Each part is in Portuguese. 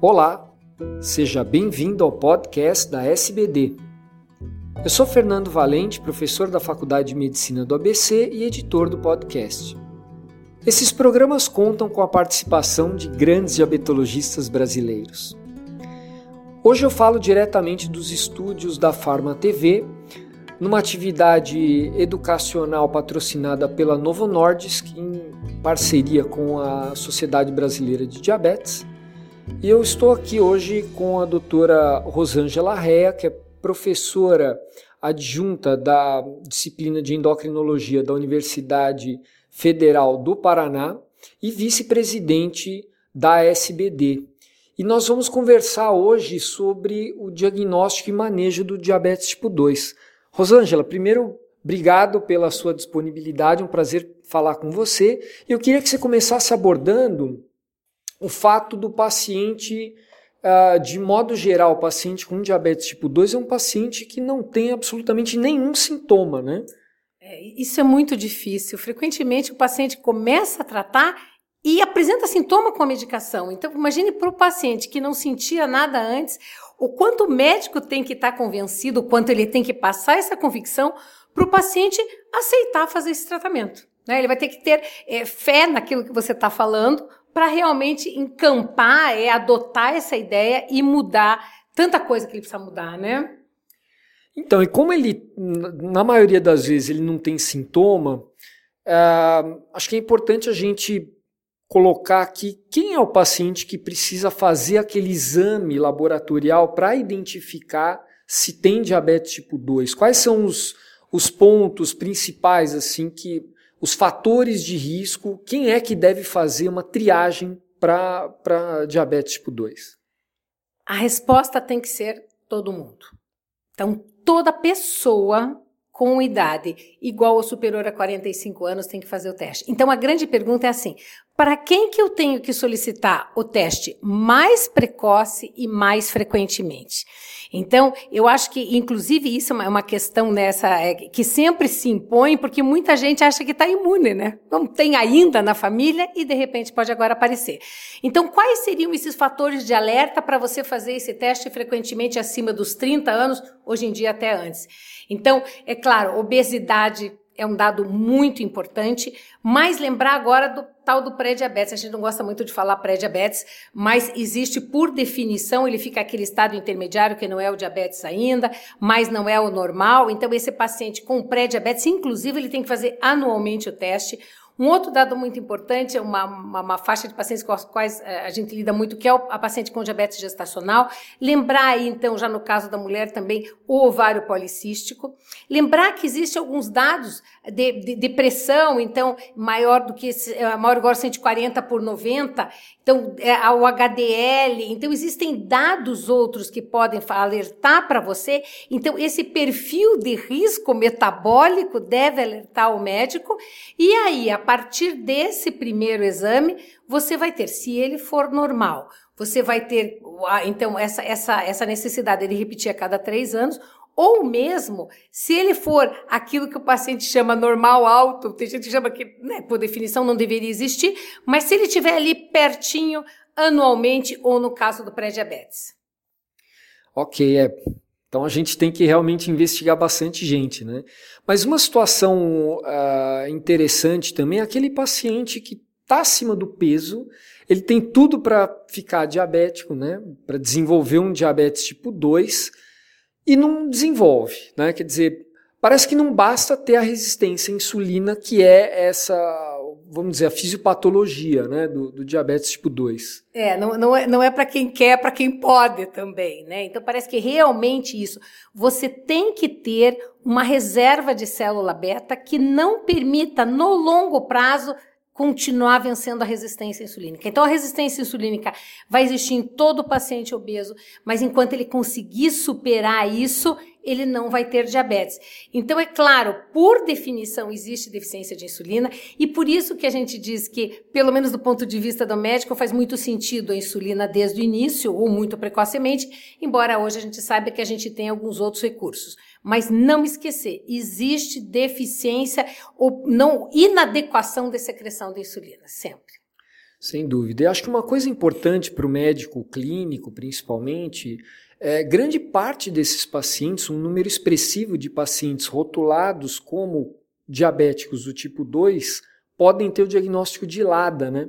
Olá, seja bem-vindo ao podcast da SBD. Eu sou Fernando Valente, professor da Faculdade de Medicina do ABC e editor do podcast. Esses programas contam com a participação de grandes diabetologistas brasileiros. Hoje eu falo diretamente dos estúdios da Farma TV, numa atividade educacional patrocinada pela Novo Nordisk em parceria com a Sociedade Brasileira de Diabetes e eu estou aqui hoje com a doutora Rosângela Rea, que é professora adjunta da disciplina de endocrinologia da Universidade Federal do Paraná e vice-presidente da SBD. E nós vamos conversar hoje sobre o diagnóstico e manejo do diabetes tipo 2. Rosângela, primeiro, obrigado pela sua disponibilidade, um prazer falar com você. Eu queria que você começasse abordando o fato do paciente, uh, de modo geral, o paciente com diabetes tipo 2 é um paciente que não tem absolutamente nenhum sintoma, né? É, isso é muito difícil. Frequentemente o paciente começa a tratar e apresenta sintoma com a medicação. Então, imagine para o paciente que não sentia nada antes, o quanto o médico tem que estar convencido, o quanto ele tem que passar essa convicção para o paciente aceitar fazer esse tratamento. Né? Ele vai ter que ter é, fé naquilo que você está falando para realmente encampar, é adotar essa ideia e mudar tanta coisa que ele precisa mudar, né? Então, e como ele, na maioria das vezes, ele não tem sintoma, uh, acho que é importante a gente colocar aqui quem é o paciente que precisa fazer aquele exame laboratorial para identificar se tem diabetes tipo 2. Quais são os, os pontos principais assim que os fatores de risco, quem é que deve fazer uma triagem para diabetes tipo 2? A resposta tem que ser todo mundo. Então, toda pessoa com idade igual ou superior a 45 anos tem que fazer o teste. Então, a grande pergunta é assim: para quem que eu tenho que solicitar o teste mais precoce e mais frequentemente? Então, eu acho que, inclusive, isso é uma questão nessa é, que sempre se impõe, porque muita gente acha que está imune, né? Não tem ainda na família e, de repente, pode agora aparecer. Então, quais seriam esses fatores de alerta para você fazer esse teste frequentemente acima dos 30 anos, hoje em dia até antes? Então, é claro, obesidade é um dado muito importante, mas lembrar agora do tal do pré-diabetes. A gente não gosta muito de falar pré-diabetes, mas existe por definição, ele fica aquele estado intermediário que não é o diabetes ainda, mas não é o normal. Então, esse paciente com pré-diabetes, inclusive, ele tem que fazer anualmente o teste. Um outro dado muito importante é uma, uma, uma, faixa de pacientes com as quais eh, a gente lida muito, que é a paciente com diabetes gestacional. Lembrar aí, então, já no caso da mulher também, o ovário policístico. Lembrar que existem alguns dados de, de, de pressão, então, maior do que, eh, maior igual a 140 por 90, então, é, o HDL. Então, existem dados outros que podem alertar para você. Então, esse perfil de risco metabólico deve alertar o médico. E aí, a partir desse primeiro exame, você vai ter, se ele for normal, você vai ter, então, essa, essa, essa necessidade de repetir a cada três anos, ou mesmo, se ele for aquilo que o paciente chama normal alto, tem gente que chama que, né, por definição, não deveria existir, mas se ele estiver ali pertinho, anualmente, ou no caso do pré-diabetes. Ok, é. Então a gente tem que realmente investigar bastante gente, né? Mas uma situação uh, interessante também é aquele paciente que está acima do peso, ele tem tudo para ficar diabético, né? Para desenvolver um diabetes tipo 2 e não desenvolve, né? Quer dizer, parece que não basta ter a resistência à insulina, que é essa, vamos dizer, a fisiopatologia né, do, do diabetes tipo 2. É, não, não é, não é para quem quer, é para quem pode também, né? Então parece que realmente isso. Você tem que ter uma reserva de célula beta que não permita, no longo prazo, continuar vencendo a resistência insulínica. Então, a resistência insulínica vai existir em todo paciente obeso, mas enquanto ele conseguir superar isso, ele não vai ter diabetes. Então, é claro, por definição, existe deficiência de insulina, e por isso que a gente diz que, pelo menos do ponto de vista do médico, faz muito sentido a insulina desde o início, ou muito precocemente, embora hoje a gente saiba que a gente tem alguns outros recursos. Mas não esquecer, existe deficiência ou não inadequação de secreção de insulina, sempre. Sem dúvida. E acho que uma coisa importante para o médico clínico, principalmente, é grande parte desses pacientes, um número expressivo de pacientes rotulados como diabéticos do tipo 2, podem ter o diagnóstico de LADA, né?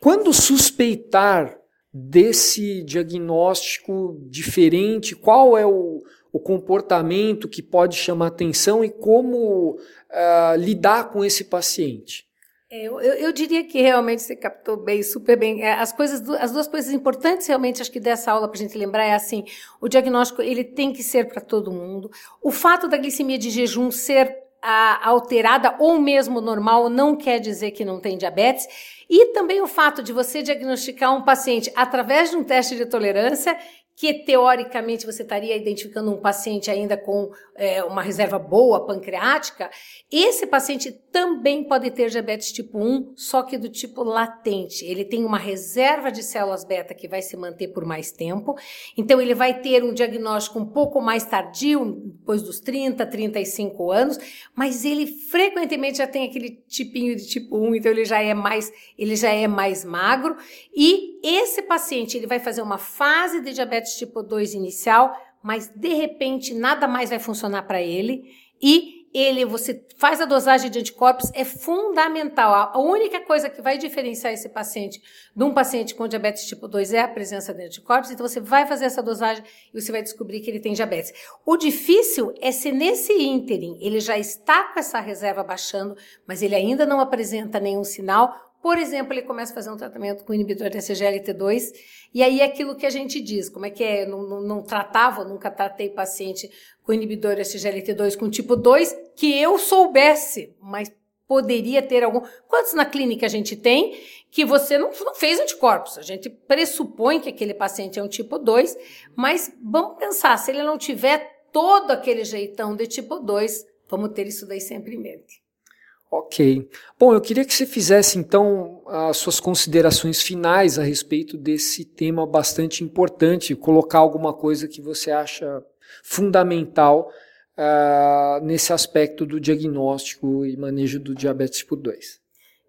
Quando suspeitar desse diagnóstico diferente, qual é o, o comportamento que pode chamar atenção e como uh, lidar com esse paciente? É, eu, eu, diria que realmente você captou bem, super bem. É, as coisas, as duas coisas importantes realmente, acho que dessa aula para a gente lembrar é assim: o diagnóstico ele tem que ser para todo mundo. O fato da glicemia de jejum ser a, alterada ou mesmo normal não quer dizer que não tem diabetes. E também o fato de você diagnosticar um paciente através de um teste de tolerância que teoricamente você estaria identificando um paciente ainda com é, uma reserva boa pancreática, esse paciente também pode ter diabetes tipo 1, só que do tipo latente. Ele tem uma reserva de células beta que vai se manter por mais tempo, então ele vai ter um diagnóstico um pouco mais tardio, depois dos 30, 35 anos, mas ele frequentemente já tem aquele tipinho de tipo 1, então ele já é mais, ele já é mais magro. E esse paciente ele vai fazer uma fase de diabetes tipo 2 inicial, mas de repente nada mais vai funcionar para ele. E ele, você faz a dosagem de anticorpos, é fundamental. A única coisa que vai diferenciar esse paciente de um paciente com diabetes tipo 2 é a presença de anticorpos, então você vai fazer essa dosagem e você vai descobrir que ele tem diabetes. O difícil é se nesse ínterim ele já está com essa reserva baixando, mas ele ainda não apresenta nenhum sinal, por exemplo, ele começa a fazer um tratamento com inibidor de SGLT2, e aí é aquilo que a gente diz, como é que é, não, não, não tratava, nunca tratei paciente com inibidor de SGLT2 com tipo 2, que eu soubesse, mas poderia ter algum. Quantos na clínica a gente tem que você não, não fez anticorpos? A gente pressupõe que aquele paciente é um tipo 2, mas vamos pensar, se ele não tiver todo aquele jeitão de tipo 2, vamos ter isso daí sempre em mente. Ok. Bom, eu queria que você fizesse então as suas considerações finais a respeito desse tema bastante importante, colocar alguma coisa que você acha fundamental uh, nesse aspecto do diagnóstico e manejo do diabetes tipo 2.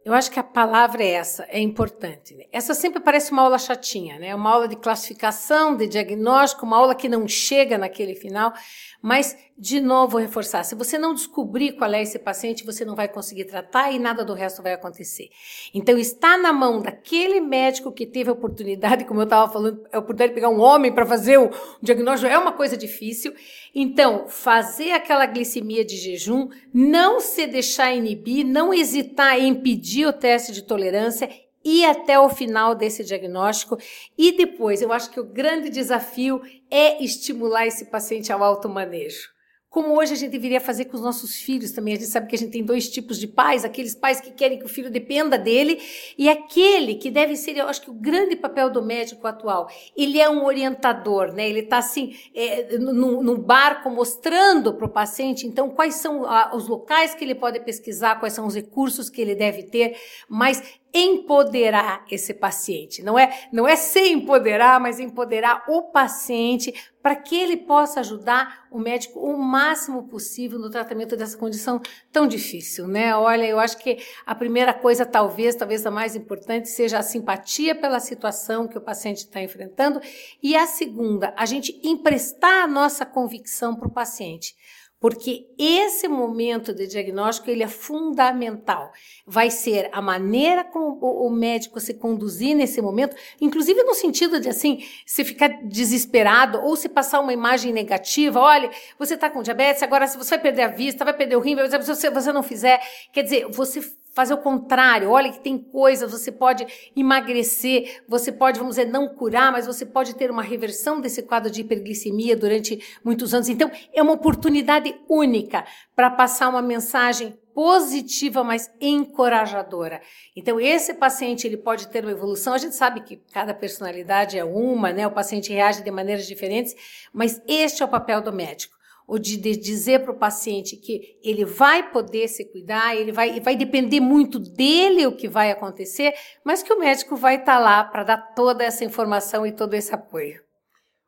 Eu acho que a palavra é essa, é importante. Né? Essa sempre parece uma aula chatinha, né? Uma aula de classificação, de diagnóstico, uma aula que não chega naquele final. Mas, de novo, reforçar: se você não descobrir qual é esse paciente, você não vai conseguir tratar e nada do resto vai acontecer. Então, está na mão daquele médico que teve a oportunidade, como eu estava falando, a oportunidade de pegar um homem para fazer o diagnóstico é uma coisa difícil. Então, fazer aquela glicemia de jejum, não se deixar inibir, não hesitar em pedir o teste de tolerância ir até o final desse diagnóstico. E depois, eu acho que o grande desafio é estimular esse paciente ao automanejo como hoje a gente deveria fazer com os nossos filhos também. A gente sabe que a gente tem dois tipos de pais, aqueles pais que querem que o filho dependa dele e aquele que deve ser, eu acho que o grande papel do médico atual, ele é um orientador, né? Ele está assim, é, no, no barco mostrando para o paciente, então, quais são a, os locais que ele pode pesquisar, quais são os recursos que ele deve ter, mas empoderar esse paciente. Não é, não é se empoderar, mas empoderar o paciente para que ele possa ajudar o médico o máximo possível no tratamento dessa condição tão difícil, né? Olha, eu acho que a primeira coisa, talvez, talvez a mais importante, seja a simpatia pela situação que o paciente está enfrentando, e a segunda, a gente emprestar a nossa convicção para o paciente porque esse momento de diagnóstico ele é fundamental. Vai ser a maneira como o médico se conduzir nesse momento, inclusive no sentido de assim, se ficar desesperado ou se passar uma imagem negativa, olha, você está com diabetes, agora se você vai perder a vista, vai perder o rim, se você, não fizer, quer dizer, você fazer o contrário. Olha que tem coisas, você pode emagrecer, você pode, vamos dizer, não curar, mas você pode ter uma reversão desse quadro de hiperglicemia durante muitos anos. Então, é uma oportunidade única para passar uma mensagem positiva, mas encorajadora. Então, esse paciente ele pode ter uma evolução. A gente sabe que cada personalidade é uma, né? O paciente reage de maneiras diferentes, mas este é o papel do médico ou de, de dizer para o paciente que ele vai poder se cuidar, ele vai, vai depender muito dele o que vai acontecer, mas que o médico vai estar tá lá para dar toda essa informação e todo esse apoio.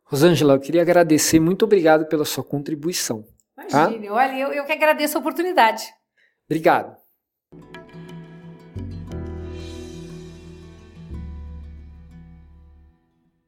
Rosângela, eu queria agradecer, muito obrigado pela sua contribuição. Tá? Imagine, tá? olha, eu, eu que agradeço a oportunidade. Obrigado.